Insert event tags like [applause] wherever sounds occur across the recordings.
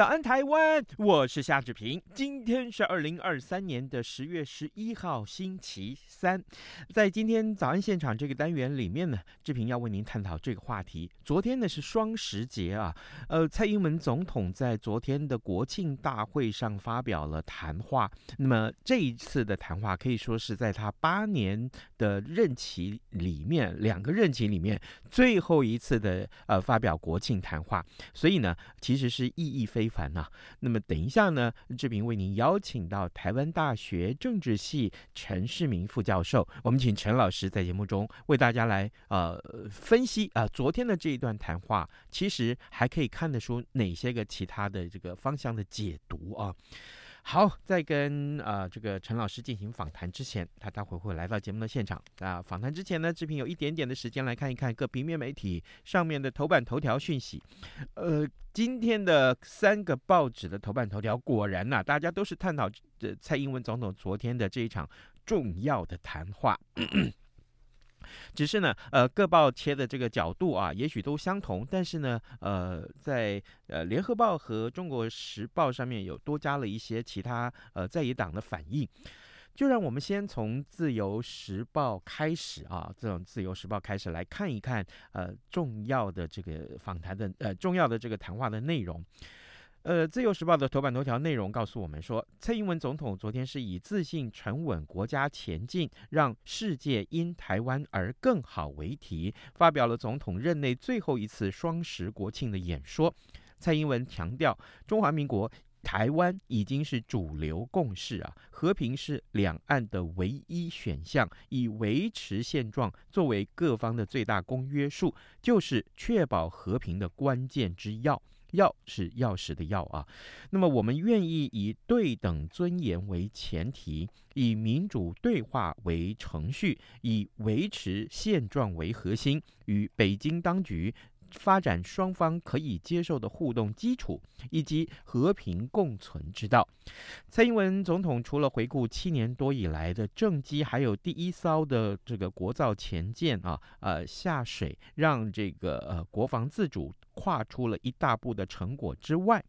早安，台湾！我是夏志平。今天是二零二三年的十月十一号，星期三。在今天早安现场这个单元里面呢，志平要为您探讨这个话题。昨天呢是双十节啊，呃，蔡英文总统在昨天的国庆大会上发表了谈话。那么这一次的谈话可以说是在他八年的任期里面，两个任期里面最后一次的呃发表国庆谈话。所以呢，其实是意义非。非凡呐，那么等一下呢，志平为您邀请到台湾大学政治系陈世明副教授，我们请陈老师在节目中为大家来呃分析啊、昨天的这一段谈话，其实还可以看得出哪些个其他的这个方向的解读啊。好，在跟呃这个陈老师进行访谈之前，他待会会来到节目的现场啊。访谈之前呢，志平有一点点的时间来看一看各平面媒体上面的头版头条讯息。呃，今天的三个报纸的头版头条，果然呐、大家都是探讨这蔡英文总统昨天的这一场重要的谈话。[clears throat] 只是呢，呃，各报切的这个角度啊，也许都相同，但是呢，呃，在呃联合报和中国时报上面有多加了一些其他呃在野党的反应。就让我们先从自由时报开始啊，这种自由时报开始来看一看呃重要的这个访谈的呃重要的这个谈话的内容。呃，《自由时报》的头版头条内容告诉我们说，蔡英文总统昨天是以自信、沉稳、国家前进，让世界因台湾而更好为题，发表了总统任内最后一次双十国庆的演说。蔡英文强调，中华民国台湾已经是主流共识啊，和平是两岸的唯一选项，以维持现状作为各方的最大公约数，就是确保和平的关键之要。钥是钥匙的钥啊，那么我们愿意以对等尊严为前提，以民主对话为程序，以维持现状为核心，与北京当局发展双方可以接受的互动基础，以及和平共存之道。蔡英文总统除了回顾七年多以来的政绩，还有第一艘的这个国造前舰啊，呃下水，让这个呃国防自主跨出了一大步的成果之外，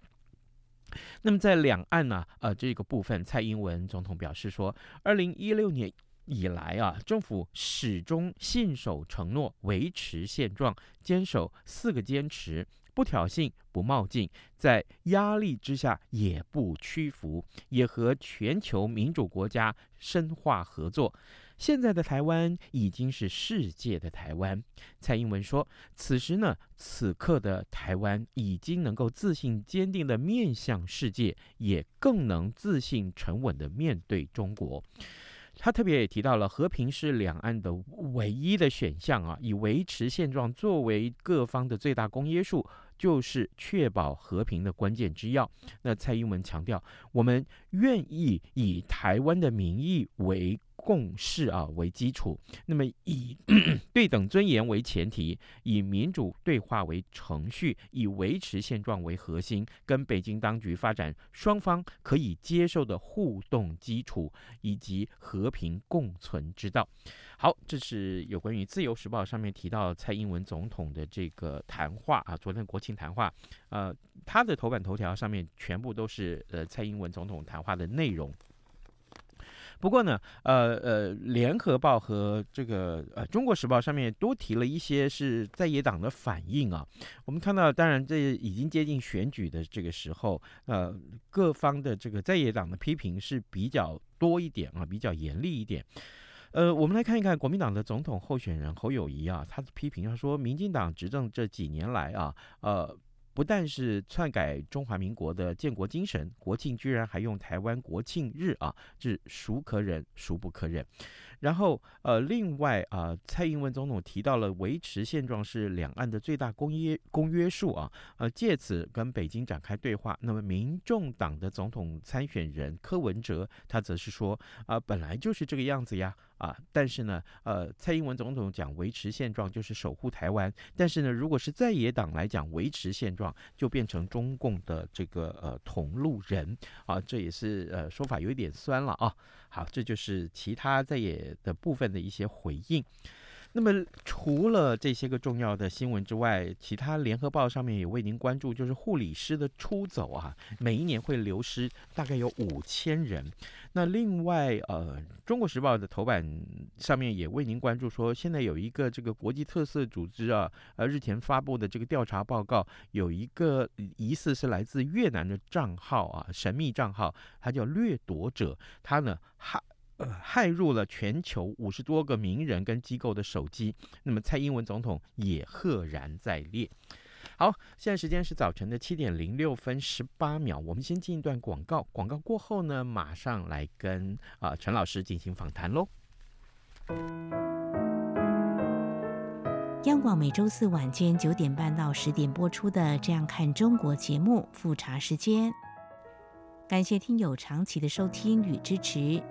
那么在两岸呢，呃这个部分，蔡英文总统表示说，二零一六年。以来啊，政府始终信守承诺，维持现状，坚守四个坚持：不挑衅、不冒进，在压力之下也不屈服，也和全球民主国家深化合作。现在的台湾已经是世界的台湾。蔡英文说：“此时呢，此刻的台湾已经能够自信坚定地面向世界，也更能自信沉稳地面对中国。”他特别也提到了和平是两岸的唯一的选项啊，以维持现状作为各方的最大公约数，就是确保和平的关键之要。那蔡英文强调，我们愿意以台湾的名义为。共识啊为基础，那么以 [coughs] 对等尊严为前提，以民主对话为程序，以维持现状为核心，跟北京当局发展双方可以接受的互动基础，以及和平共存之道。好，这是有关于《自由时报》上面提到蔡英文总统的这个谈话啊，昨天国庆谈话，呃，他的头版头条上面全部都是呃蔡英文总统谈话的内容。不过呢，呃呃，联合报和这个呃中国时报上面多提了一些是在野党的反应啊。我们看到，当然这已经接近选举的这个时候，呃，各方的这个在野党的批评是比较多一点啊，比较严厉一点。呃，我们来看一看国民党的总统候选人侯友谊啊，他的批评，他说，民进党执政这几年来啊，呃。不但是篡改中华民国的建国精神，国庆居然还用台湾国庆日啊，这孰可忍孰不可忍？然后呃，另外啊、蔡英文总统提到了维持现状是两岸的最大公约公约数啊，呃，借此跟北京展开对话。那么，民众党的总统参选人柯文哲他则是说啊、本来就是这个样子呀。啊，但是呢，呃，蔡英文总统讲维持现状就是守护台湾，但是呢，如果是在野党来讲维持现状，就变成中共的这个呃同路人啊，这也是呃说法有一点酸了啊。好，这就是其他在野的部分的一些回应。那么除了这些个重要的新闻之外，其他联合报上面也为您关注，就是护理师的出走啊，每一年会流失大概有五千人。那另外，呃，中国时报的头版上面也为您关注说，现在有一个这个国际特色组织啊，呃，日前发布的这个调查报告，有一个疑似是来自越南的账号啊，神秘账号，它叫掠夺者，它呢哈还。骇入了全球五十多个名人跟机构的手机，那么蔡英文总统也赫然在列。好，现在时间是早晨的七点零六分十八秒，我们先进一段广告，广告过后呢，马上来跟啊陈老师进行访谈喽。央广每周四晚间九点半到十点播出的《这样看中国》节目复查时间，感谢听友长期的收听与支持。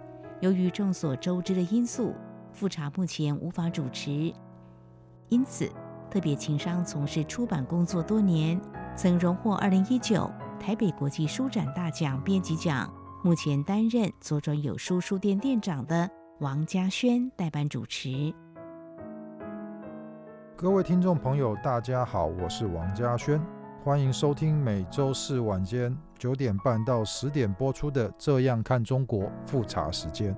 由于众所周知的因素，富察目前无法主持，因此特别情商从事出版工作多年，曾荣获二零一九台北国际书展大奖编辑奖。目前担任左转有书书店店长的王嘉轩代班主持。各位听众朋友，大家好，我是王嘉轩，欢迎收听每周四晚间。九点半到十点播出的《这样看中国》复查时间，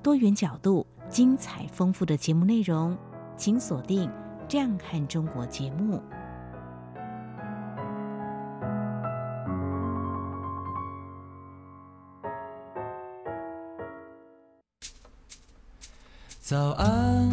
多元角度、精彩丰富的节目内容，请锁定《这样看中国》节目。早安，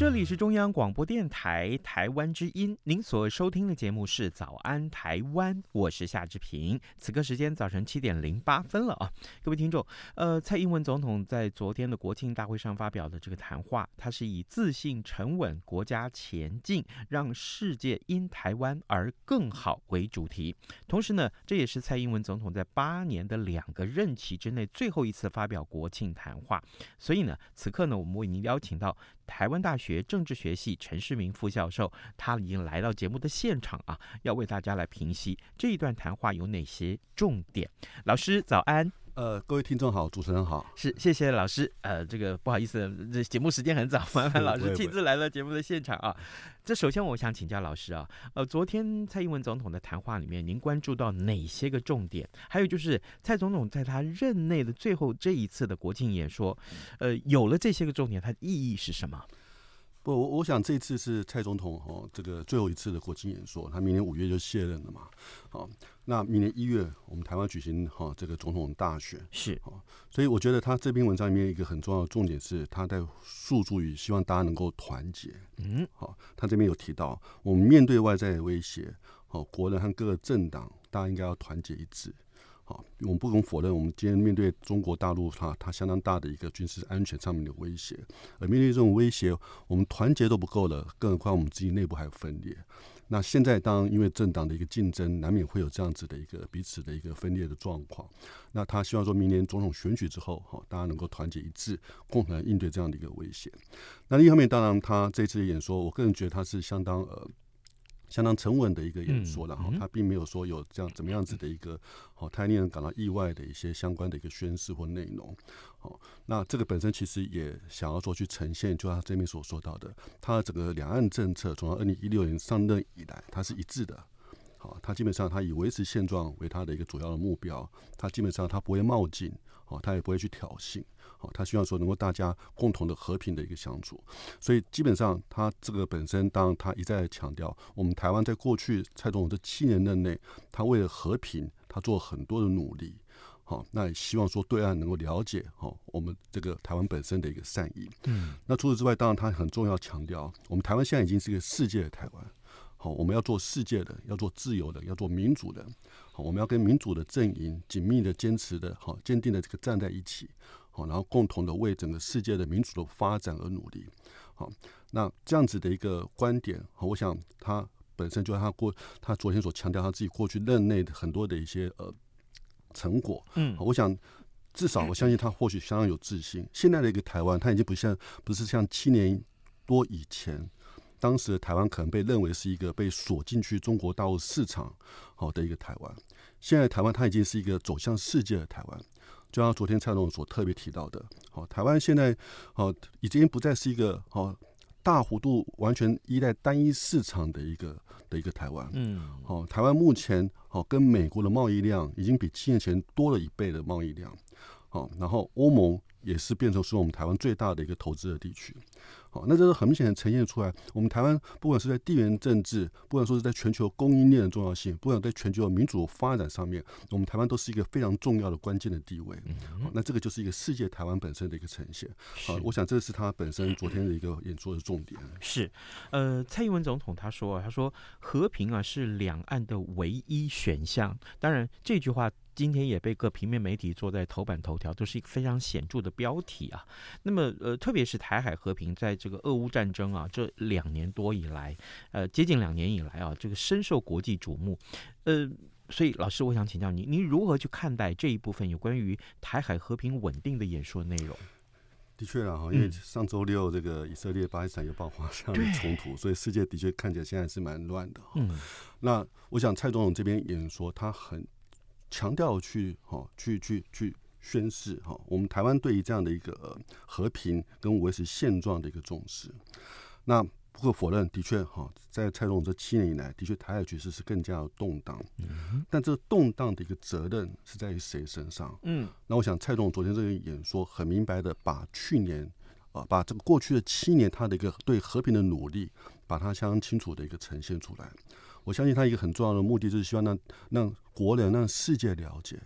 这里是中央广播电台台湾之音，您所收听的节目是《早安台湾》，我是夏志平。此刻时间早晨七点零八分了啊，各位听众，呃，蔡英文总统在昨天的国庆大会上发表的这个谈话，他是以自信、沉稳、国家前进，让世界因台湾而更好为主题。同时呢，这也是蔡英文总统在八年的两个任期之内最后一次发表国庆谈话。所以呢，此刻呢，我们为您邀请到。台湾大学政治学系陈世明副教授，他已经来到节目的现场啊，要为大家来评析这一段谈话有哪些重点。老师早安。呃，各位听众好，主持人好，是谢谢老师。呃，这个不好意思，这节目时间很早，[laughs] 麻烦老师亲自来到节目的现场啊。这首先我想请教老师啊，呃，昨天蔡英文总统的谈话里面，您关注到哪些个重点？还有就是蔡总统在他任内的最后这一次的国庆演说，呃，有了这些个重点，它的意义是什么？不，我我想这次是蔡总统哦，这个最后一次的国庆演说，他明年五月就卸任了嘛。好，那明年一月我们台湾举行哈这个总统大选，是，所以我觉得他这篇文章里面一个很重要的重点是他在诉诸于希望大家能够团结。嗯，好，他这边有提到，我们面对外在的威胁，好，国人和各个政党，大家应该要团结一致。啊我们不容否认，我们今天面对中国大陆，它它相当大的一个军事安全上面的威胁。而面对这种威胁，我们团结都不够了，更何况我们自己内部还有分裂。那现在，当因为政党的一个竞争，难免会有这样子的一个彼此的一个分裂的状况。那他希望说明年总统选举之后，哈，大家能够团结一致，共同来应对这样的一个威胁。那另一方面，当然他这次的演说，我个人觉得他是相当呃。相当沉稳的一个演说，然后他并没有说有这样怎么样子的一个好太令人感到意外的一些相关的一个宣示或内容。好，那这个本身其实也想要说去呈现，就他这边所说到的，他的整个两岸政策从二零一六年上任以来，它是一致的。好，他基本上他以维持现状为他的一个主要的目标，他基本上他不会冒进，好，他也不会去挑衅，好，他希望说能够大家共同的和平的一个相处，所以基本上他这个本身，当他一再强调，我们台湾在过去蔡总统这七年任内，他为了和平，他做了很多的努力，好，那也希望说对岸能够了解，好，我们这个台湾本身的一个善意，嗯，那除此之外，当然他很重要强调，我们台湾现在已经是一个世界的台湾。好，我们要做世界的，要做自由的，要做民主的。好，我们要跟民主的阵营紧密的坚持的，好，坚定的这个站在一起。好，然后共同的为整个世界的民主的发展而努力。好，那这样子的一个观点，好，我想他本身就是他过他昨天所强调他自己过去任内的很多的一些呃成果。嗯，我想至少我相信他或许相当有自信。现在的一个台湾，他已经不像不是像七年多以前。当时的台湾可能被认为是一个被锁进去中国大陆市场好的一个台湾，现在台湾它已经是一个走向世界的台湾，就像昨天蔡总所特别提到的，好，台湾现在好已经不再是一个好大幅度完全依赖单一市场的一个的一个台湾，嗯，好，台湾目前好跟美国的贸易量已经比七年前多了一倍的贸易量，好，然后欧盟也是变成是我们台湾最大的一个投资的地区。好，那这是很明显的呈现出来，我们台湾不管是在地缘政治，不管说是在全球供应链的重要性，不管在全球的民主发展上面，我们台湾都是一个非常重要的关键的地位。好，那这个就是一个世界台湾本身的一个呈现。好，我想这是他本身昨天的一个演说的重点。是，呃，蔡英文总统他说啊，他说和平啊是两岸的唯一选项。当然这句话。今天也被各平面媒体做在头版头条，都是一个非常显著的标题啊。那么，呃，特别是台海和平，在这个俄乌战争啊这两年多以来，呃，接近两年以来啊，这个深受国际瞩目。呃，所以老师，我想请教您，您如何去看待这一部分有关于台海和平稳定的演说内容？的确啊，哈，因为上周六这个以色列巴基斯坦又爆发这样的冲突，所以世界的确看起来现在是蛮乱的。嗯，那我想蔡总统这边演说，他很。强调去哈，去去去宣誓哈，我们台湾对于这样的一个和平跟维持现状的一个重视。那不可否认，的确哈，在蔡总统这七年以来，的确台海局势是更加的动荡。但这个动荡的一个责任是在于谁身上？嗯，那我想蔡总统昨天这个演说很明白的把去年啊，把这个过去的七年他的一个对和平的努力，把它相当清楚的一个呈现出来。我相信他一个很重要的目的，就是希望让让国人、让世界了解，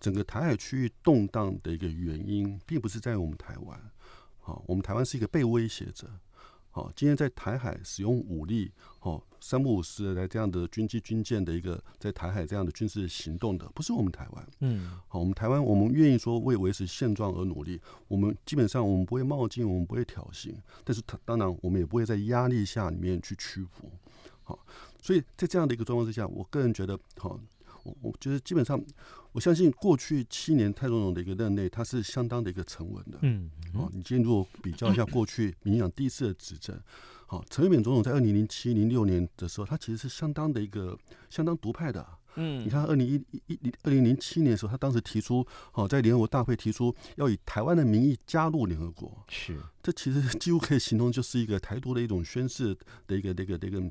整个台海区域动荡的一个原因，并不是在于我们台湾。好，我们台湾是一个被威胁者。好，今天在台海使用武力，好，三不五时来这样的军机、军舰的一个在台海这样的军事行动的，不是我们台湾。嗯，好，我们台湾，我们愿意说为维持现状而努力。我们基本上我们不会冒进，我们不会挑衅，但是当然我们也不会在压力下里面去屈服。好。所以在这样的一个状况之下，我个人觉得，好，我我觉得基本上，我相信过去七年蔡总统的一个任内，他是相当的一个沉稳的。嗯，哦，你今天如果比较一下过去民进党第一次的执政，好，陈水扁总统在二零零七、零六年的时候，他其实是相当的一个相当独派的。嗯，你看二零一一零二零零七年的时候，他当时提出，好，在联合国大会提出要以台湾的名义加入联合国。是。这其实几乎可以形容就是一个台独的一种宣誓的一个、那个、那个，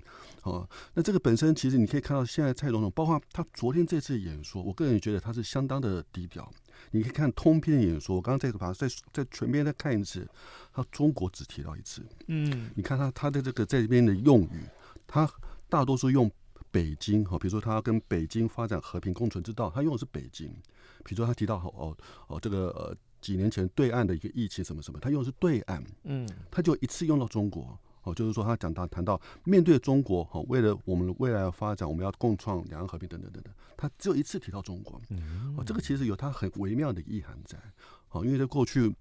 哦，那这个本身其实你可以看到，现在蔡总统，包括他昨天这次演说，我个人觉得他是相当的低调。你可以看通篇演说，我刚刚再把它再再全篇再看一次，他中国只提到一次。嗯，你看他他的这个在这边的用语，他大多数用北京哈，比如说他跟北京发展和平共存之道，他用的是北京。比如说他提到哦哦这个呃。几年前对岸的一个疫情什么什么，他用的是对岸，嗯，他就一次用到中国，哦，就是说他讲到谈到面对中国，哈，为了我们的未来的发展，我们要共创两岸和平等等等等，他只有一次提到中国，嗯，哦，这个其实有他很微妙的意涵在，哦，因为在过去。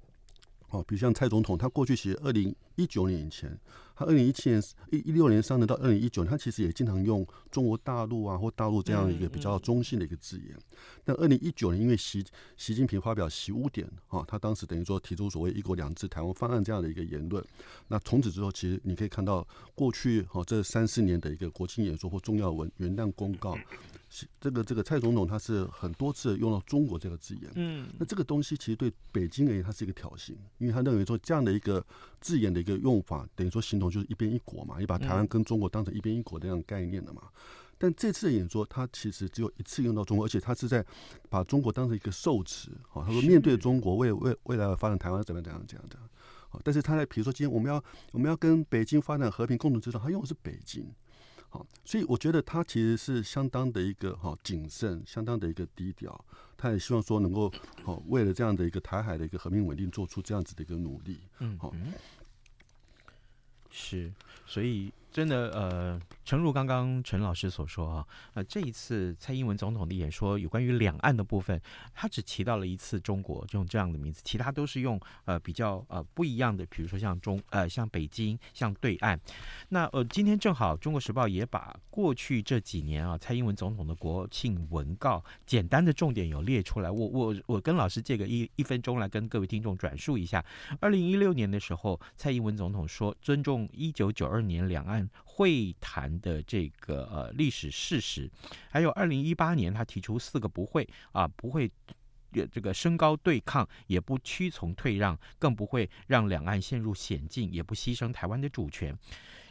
哦，比如像蔡总统，他过去其实二零一九年以前，他二零一七年一一六年上任到二零一九年，他其实也经常用中国大陆啊或大陆这样一个比较中性的一个字眼。但二零一九年，因为习习近平发表习五点，啊，他当时等于说提出所谓“一国两制”台湾方案这样的一个言论。那从此之后，其实你可以看到过去哈这三四年的一个国庆演说或重要文元旦公告。这个这个蔡总统他是很多次用到中国这个字眼，嗯，那这个东西其实对北京而言，它是一个挑衅，因为他认为说这样的一个字眼的一个用法，等于说形同就是一边一国嘛，你把台湾跟中国当成一边一国这样概念的嘛。但这次的演说，他其实只有一次用到中国，而且他是在把中国当成一个受词。好，他说面对中国未未未来的发展，台湾怎么样怎样怎样怎样。好，但是他在比如说今天我们要我们要跟北京发展和平共同之道，他用的是北京。好，所以我觉得他其实是相当的一个哈谨慎，相当的一个低调。他也希望说能够好为了这样的一个台海的一个和平稳定，做出这样子的一个努力。嗯，好，是，所以。真的，呃，诚如刚刚陈老师所说啊，呃，这一次蔡英文总统的演说有关于两岸的部分，他只提到了一次中国，就用这样的名字，其他都是用呃比较呃不一样的，比如说像中呃像北京，像对岸。那呃今天正好《中国时报》也把过去这几年啊蔡英文总统的国庆文告简单的重点有列出来，我我我跟老师借个一一分钟来跟各位听众转述一下。二零一六年的时候，蔡英文总统说尊重一九九二年两岸。会谈的这个呃历史事实，还有二零一八年他提出四个不会啊，不会这个升高对抗，也不屈从退让，更不会让两岸陷入险境，也不牺牲台湾的主权。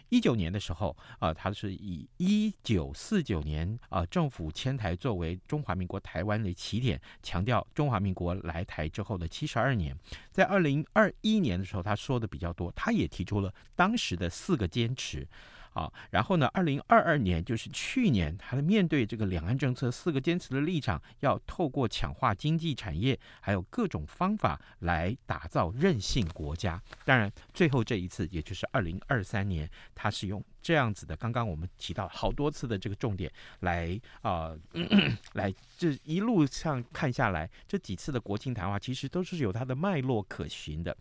一九年的时候啊，他是以一九四九年啊政府迁台作为中华民国台湾的起点，强调中华民国来台之后的七十二年。在二零二一年的时候，他说的比较多，他也提出了当时的四个坚持。啊，然后呢，二零二二年就是去年，他面对这个两岸政策四个坚持的立场，要透过强化经济产业，还有各种方法来打造韧性国家。当然，最后这一次，也就是二零二三年，他是用这样子的，刚刚我们提到好多次的这个重点来啊、[clears throat] 来这一路上看下来，这几次的国庆谈话其实都是有它的脉络可循的。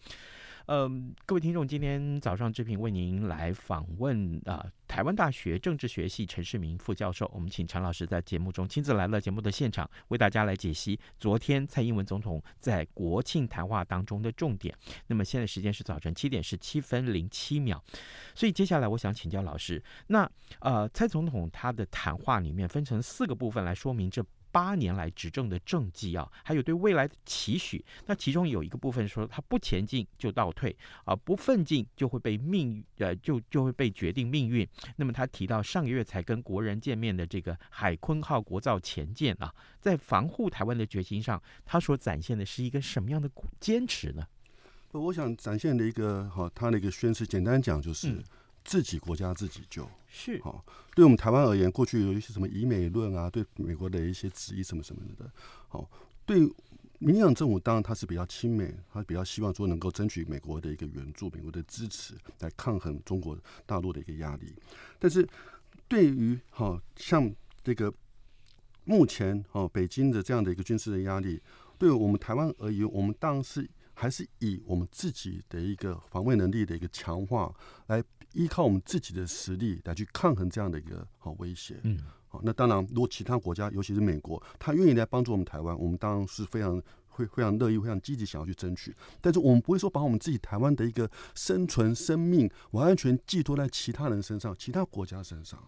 嗯，各位听众，今天早上志平为您来访问啊、台湾大学政治学系陈世明副教授。我们请陈老师在节目中亲自来到节目的现场，为大家来解析昨天蔡英文总统在国庆谈话当中的重点。那么现在时间是早晨七点十七分零七秒，所以接下来我想请教老师，那呃，蔡总统他的谈话里面分成四个部分来说明这。八年来执政的政绩啊，还有对未来的期许。那其中有一个部分说，他不前进就倒退啊，不奋进就会被命呃，就就会被决定命运。那么他提到上个月才跟国人见面的这个海鲲号国造前舰啊，在防护台湾的决心上，他所展现的是一个什么样的坚持呢？我想展现的一个好，他的一个宣誓，简单讲就是。嗯自己国家自己救。是。好，对我们台湾而言，过去有一些什么以美论啊，对美国的一些旨意什么什么的，好，对民进党政府当然他是比较亲美，他比较希望说能够争取美国的一个援助、美国的支持来抗衡中国大陆的一个压力。但是对于哈像这个目前哈北京的这样的一个军事的压力，对我们台湾而言，我们当然是还是以我们自己的一个防卫能力的一个强化来。依靠我们自己的实力来去抗衡这样的一个好威胁，嗯，好，那当然，如果其他国家，尤其是美国，他愿意来帮助我们台湾，我们当然是非常会非常乐意、非常积极想要去争取。但是我们不会说把我们自己台湾的一个生存、生命完全寄托在其他人身上、其他国家身上。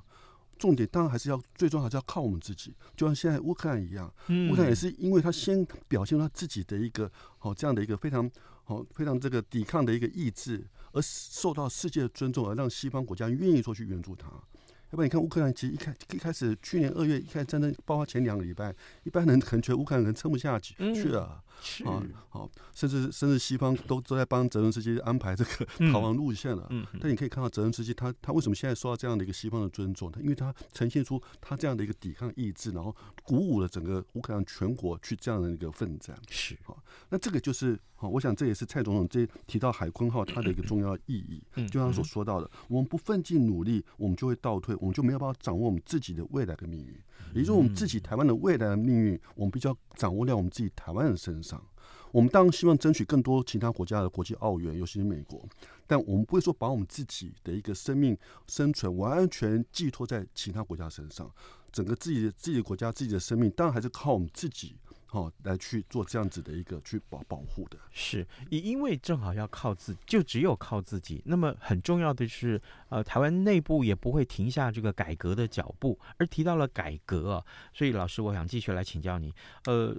重点当然还是要最终还是要靠我们自己，就像现在乌克兰一样，乌克兰也是因为他先表现他自己的一个好这样的一个非常好、非常这个抵抗的一个意志。而受到世界的尊重，而让西方国家愿意说去援助他。要不然你看乌克兰，其实一开一开始去年二月一开始战争爆发前两个礼拜，一般人可能觉得乌克兰人撑不下去去了。啊，好，甚至甚至西方都都在帮泽伦斯基安排这个逃亡路线了。嗯，但你可以看到泽伦斯基他他为什么现在受到这样的一个西方的尊重？他因为他呈现出他这样的一个抵抗意志，然后鼓舞了整个乌克兰全国去这样的一个奋战。是，好，那这个就是好，我想这也是蔡总统这提到海鲲号它的一个重要意义。就像他所说到的，我们不奋进努力，我们就会倒退，我们就没有办法掌握我们自己的未来的命运。也就是说，我们自己台湾的未来的命运，我们必须要掌握在我们自己台湾人身上。我们当然希望争取更多其他国家的国际奥援，尤其是美国。但我们不会说把我们自己的一个生命生存完全寄托在其他国家身上。整个自己的自己的国家自己的生命，当然还是靠我们自己哦来去做这样子的一个去保保护的。是，也因为正好要靠自，就只有靠自己。那么很重要的是，呃，台湾内部也不会停下这个改革的脚步。而提到了改革啊，所以老师，我想继续来请教你。呃，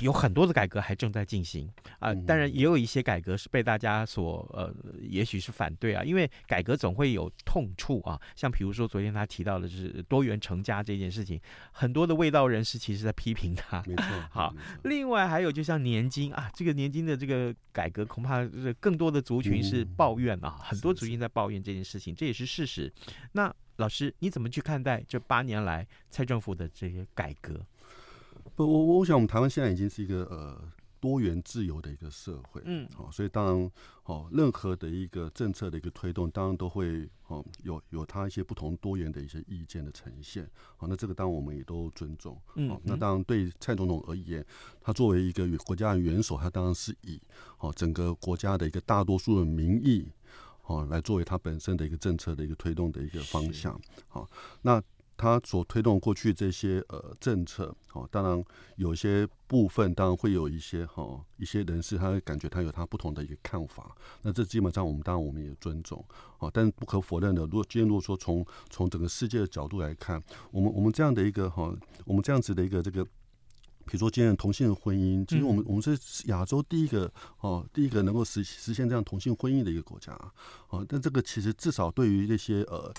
有很多的改革还正在进行啊，呃，当然也有一些改革是被大家所呃，也许是反对啊，因为改革总会有痛处啊。像比如说昨天他提到的就是多元成家这件事情，很多的卫道人士其实在批评他。没错。[laughs] 好，另外还有就像年金啊，这个年金的这个改革，恐怕是更多的族群是抱怨啊，很多族群在抱怨这件事情，这也是事实。那老师，你怎么去看待这八年来蔡政府的这些改革？不，我我想我们台湾现在已经是一个呃多元自由的一个社会，嗯，好，所以当然，哦，任何的一个政策的一个推动，当然都会哦有有它一些不同多元的一些意见的呈现，好，那这个当然我们也都尊重，嗯，那当然对蔡总统而言，他作为一个国家元首，他当然是以哦整个国家的一个大多数的民意。哦，来作为他本身的一个政策的一个推动的一个方向。好，那他所推动过去这些呃政策，哦，当然有些部分当然会有一些哈、哦、一些人士，他会感觉他有他不同的一个看法。那这基本上我们当然我们也尊重。哦，但是不可否认的，如果今天如果说从从整个世界的角度来看，我们我们这样的一个哈、哦，我们这样子的一个这个。比如说，今天的同性婚姻，其实我们我们是亚洲第一个哦，第一个能够实实现这样同性婚姻的一个国家啊，哦，但这个其实至少对于那些呃。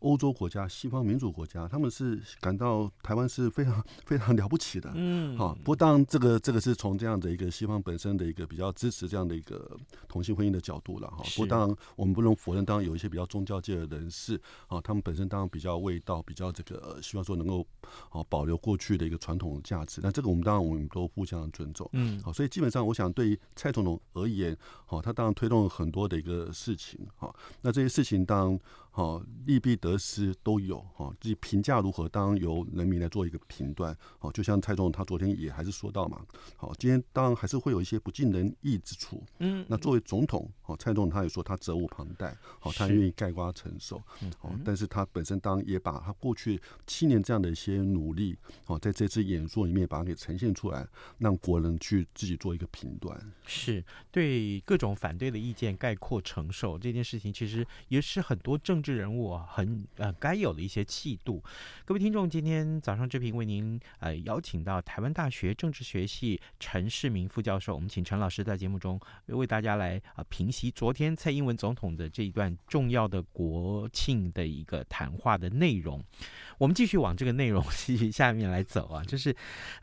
欧洲国家、西方民主国家，他们是感到台湾是非常 [laughs] 非常 [laughs] 了不起的，嗯，好。不过当然，这个这个是从这样的一个西方本身的一个比较支持这样的一个同性婚姻的角度了哈。不过当然，我们不能否认，当然有一些比较宗教界的人士啊，他们本身当然比较味道，比较这个希望说能够啊保留过去的一个传统的价值。那这个我们当然我们都互相尊重，嗯，好。所以基本上，我想对于蔡总统而言，好，他当然推动了很多的一个事情，好。那这些事情当然。好，利弊得失都有哈，自己评价如何，当然由人民来做一个评断。好，就像蔡总统他昨天也还是说到嘛，好，今天当然还是会有一些不尽人意之处。嗯，那作为总统，好，蔡总统他也说他责无旁贷，好，他愿意概括承受。嗯好，但是他本身当然也把他过去七年这样的一些努力，好，在这次演说里面把它给呈现出来，让国人去自己做一个评断。是对各种反对的意见概括承受这件事情，其实也是很多政政治。人物很呃该有的一些气度。各位听众，今天早上这频为您呃邀请到台湾大学政治学系陈世明副教授，我们请陈老师在节目中为大家来啊评析昨天蔡英文总统的这一段重要的国庆的一个谈话的内容。我们继续往这个内容 [laughs] 下面来走啊，就是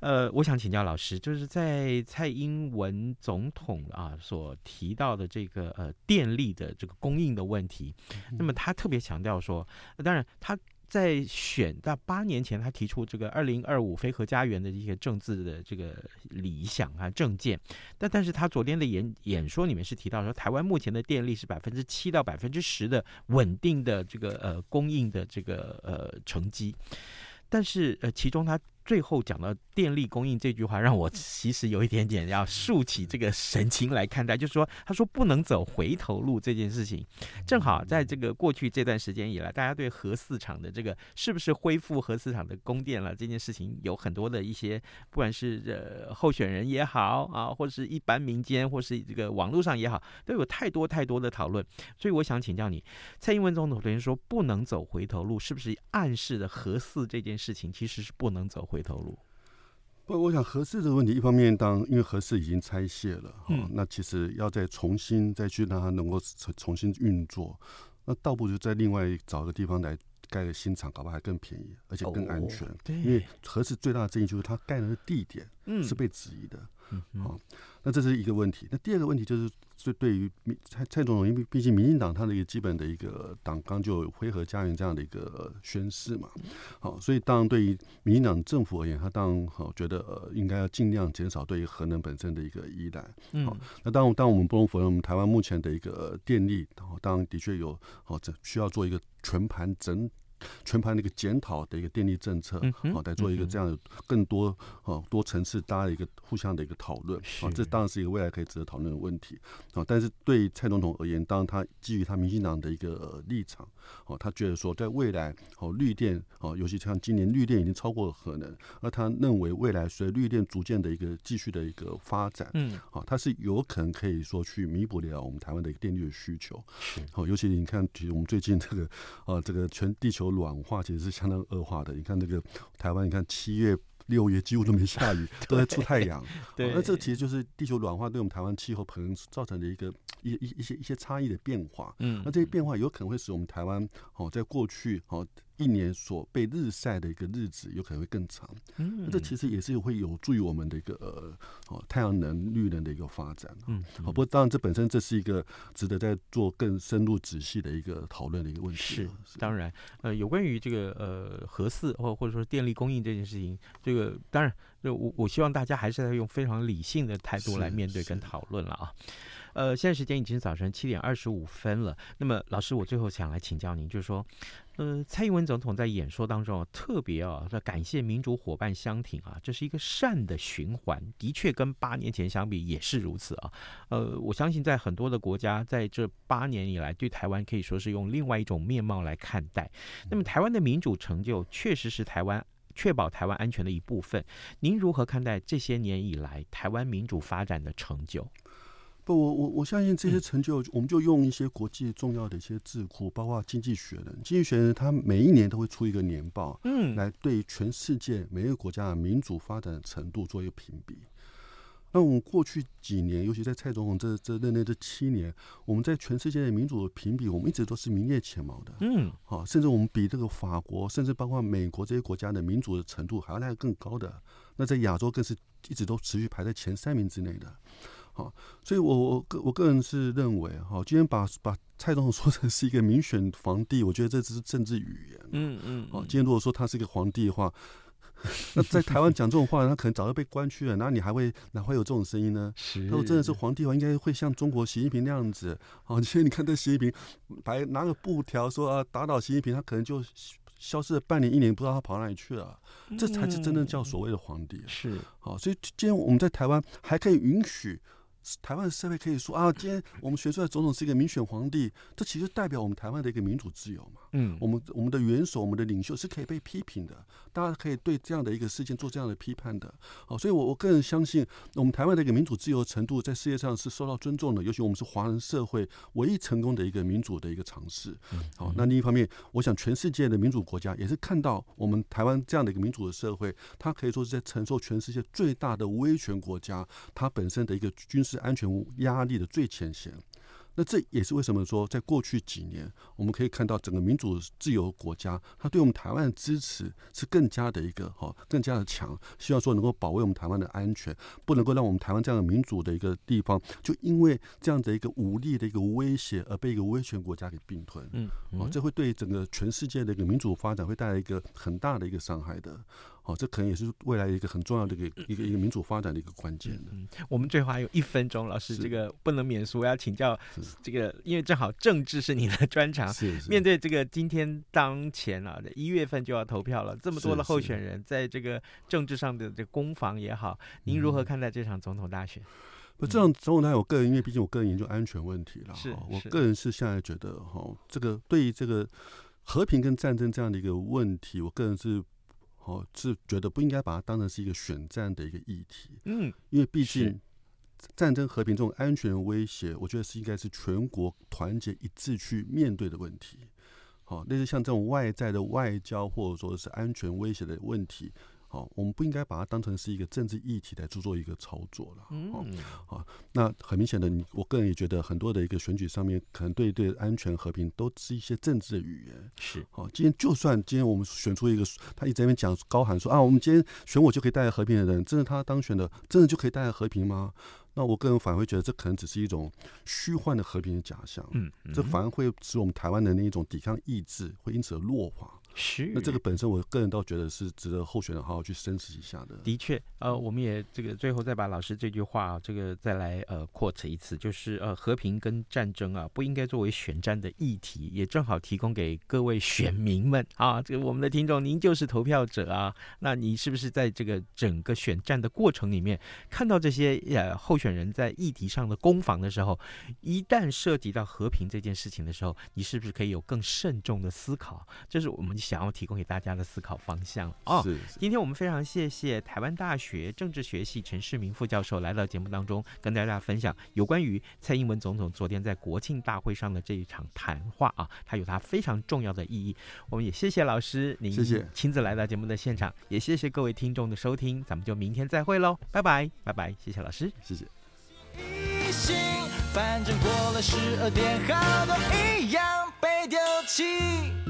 呃，我想请教老师，就是在蔡英文总统啊所提到的这个呃电力的这个供应的问题，那么他特别。强调说，当然他在选到八年前，他提出这个二零二五非核家园的一些政治的这个理想啊政见，但但是他昨天的演演说里面是提到说，台湾目前的电力是百分之七到百分之十的稳定的这个呃供应的这个呃成绩，但是呃其中他。最后讲到电力供应这句话，让我其实有一点点要竖起这个神经来看待，就是说，他说不能走回头路这件事情，正好在这个过去这段时间以来，大家对核四厂的这个是不是恢复核四厂的供电了这件事情，有很多的一些，不管是呃候选人也好啊，或者是一般民间，或是这个网络上也好，都有太多太多的讨论。所以我想请教你，蔡英文总统昨天说不能走回头路，是不是暗示的核四这件事情其实是不能走回头路？不，我想合适这个问题，一方面当因为合适已经拆卸了，哈、嗯，那其实要再重新再去让它能够重重新运作，那倒不如在另外找个地方来盖个新厂，搞不好还更便宜，而且更安全。哦、对，因为合适最大的争议就是它盖的地点是被质疑的，嗯，好，那这是一个问题。那第二个问题就是。所以，对于蔡蔡总统，因为毕竟民进党他的一个基本的一个党纲就有“非核家园”这样的一个宣誓嘛，好，所以当然对于民进党政府而言，他当然好觉得呃应该要尽量减少对于核能本身的一个依赖。好，那当然，当我们不能否认，我们台湾目前的一个电力，当然的确有好这需要做一个全盘整全盘的一个检讨的一个电力政策，好，来做一个这样更多啊多层次大家的一个互相的一个讨论，啊，这当然是一个未来可以值得讨论的问题，啊，但是对蔡总统而言，当然他基于他民进党的一个立场，哦，他觉得说在未来，哦，绿电，哦，尤其像今年绿电已经超过了核能，而他认为未来随绿电逐渐的一个继续的一个发展，嗯，好，它是有可能可以说去弥补了我们台湾的一个电力的需求，好，尤其你看，其实我们最近这个，啊，这个全地球暖化其实是相当恶化的。你看那个台湾，你看七月、六月几乎都没下雨，[laughs] 都在出太阳。[laughs] 对，那这其实就是地球暖化对我们台湾气候可能造成的一个一一一些一些差异的变化。嗯，那这些变化有可能会使我们台湾哦，在过去哦。一年所被日晒的一个日子有可能会更长，嗯，这其实也是会有助于我们的一个呃哦太阳能绿能的一个发展，嗯，好，不过当然这本身这是一个值得在做更深入仔细的一个讨论的一个问题。是，当然，呃，有关于这个呃核四或或者说电力供应这件事情，这个当然，我我希望大家还是要用非常理性的态度来面对跟讨论了啊。呃，现在时间已经早晨七点二十五分了。那么，老师，我最后想来请教您，就是说，呃，蔡英文总统在演说当中啊，特别啊，在感谢民主伙伴相挺啊，这是一个善的循环，的确跟八年前相比也是如此啊。呃，我相信在很多的国家，在这八年以来，对台湾可以说是用另外一种面貌来看待。那么，台湾的民主成就确实是台湾确保台湾安全的一部分。您如何看待这些年以来台湾民主发展的成就？不，我我我相信这些成就，我们就用一些国际重要的一些智库，包括《经济学人》。《经济学人》他每一年都会出一个年报，嗯，来对全世界每一个国家的民主发展程度做一个评比。那我们过去几年，尤其在蔡总统这这任内这七年，我们在全世界的民主的评比，我们一直都是名列前茅的，嗯，好，甚至我们比这个法国，甚至包括美国这些国家的民主的程度还要来更高的。那在亚洲更是一直都持续排在前三名之内的。好，所以我我个我个人是认为，哈，今天把把蔡总统说成是一个民选皇帝，我觉得这只是政治语言。嗯嗯。好，今天如果说他是一个皇帝的话，[laughs] 那在台湾讲这种话，他可能早就被关去了。那你还会哪会有这种声音呢？是。如果真的是皇帝的话，应该会像中国习近平那样子。好，[laughs] 今天你看这习近平，白拿个布条说啊，打倒习近平，他可能就消失了半年一年，不知道他跑哪里去了。这才是真正叫所谓的皇帝。是。好，所以今天我们在台湾还可以允许。台湾的社会可以说啊，今天我们选出来总统是一个民选皇帝，这其实代表我们台湾的一个民主自由嘛。嗯，我们我们的元首、我们的领袖是可以被批评的，大家可以对这样的一个事件做这样的批判的。好，所以我我个人相信，我们台湾的一个民主自由程度在世界上是受到尊重的，尤其我们是华人社会唯一成功的一个民主的一个尝试。好，那另一方面，我想全世界的民主国家也是看到我们台湾这样的一个民主的社会，它可以说是在承受全世界最大的威权国家它本身的一个军事。安全压力的最前线，那这也是为什么说，在过去几年，我们可以看到整个民主自由国家，它对我们台湾的支持是更加的一个哈，更加的强。希望说能够保卫我们台湾的安全，不能够让我们台湾这样的民主的一个地方，就因为这样的一个武力的一个威胁而被一个威权国家给并吞。嗯，哦，这会对整个全世界的一个民主发展会带来一个很大的一个伤害的。哦，这可能也是未来一个很重要的一个一个一个民主发展的一个关键的。嗯，我们最后还有一分钟，老师这个不能免俗，我要请教这个，因为正好政治是你的专长。面对这个今天当前啊，一月份就要投票了，这么多的候选人，在这个政治上的这个攻防也好，您如何看待这场总统大选？不，这样总统大选，我个人因为毕竟我个人研究安全问题了，是我个人是现在觉得哈，这个对于这个和平跟战争这样的一个问题，我个人是。哦，是觉得不应该把它当成是一个选战的一个议题，嗯，因为毕竟战争和平这种安全威胁，我觉得是应该是全国团结一致去面对的问题。好，类似像这种外在的外交或者说是安全威胁的问题。好，我们不应该把它当成是一个政治议题来做做一个操作了。嗯，好，那很明显的，你我个人也觉得很多的一个选举上面，可能对对安全和平都是一些政治的语言。是，好，今天就算今天我们选出一个，他一直在那边讲高喊说啊，我们今天选我就可以带来和平的人，真的他当选的，真的就可以带来和平吗？那我个人反而会觉得，这可能只是一种虚幻的和平的假象。嗯，这反而会使我们台湾的那一种抵抗意志会因此而弱化。是。那这个本身，我个人倒觉得是值得候选人好好去深思一下的。的确，呃，我们也这个最后再把老师这句话，这个再来呃 quote 一次，就是呃，和平跟战争啊，不应该作为选战的议题，也正好提供给各位选民们啊，这个我们的听众，您就是投票者啊，那你是不是在这个整个选战的过程里面，看到这些呃候选人在议题上的攻防的时候，一旦涉及到和平这件事情的时候，你是不是可以有更慎重的思考？这是我们想要提供给大家的思考方向哦。是，是。今天我们非常谢谢台湾大学政治学系陈世明副教授来到节目当中，跟大家分享有关于蔡英文总统昨天在国庆大会上的这一场谈话啊，它有它非常重要的意义。我们也谢谢老师，您谢谢亲自来到节目的现场，也谢谢各位听众的收听，咱们就明天再会喽，拜拜，拜拜，谢谢老师，谢谢。反正过了十二点，好多一样被丢弃。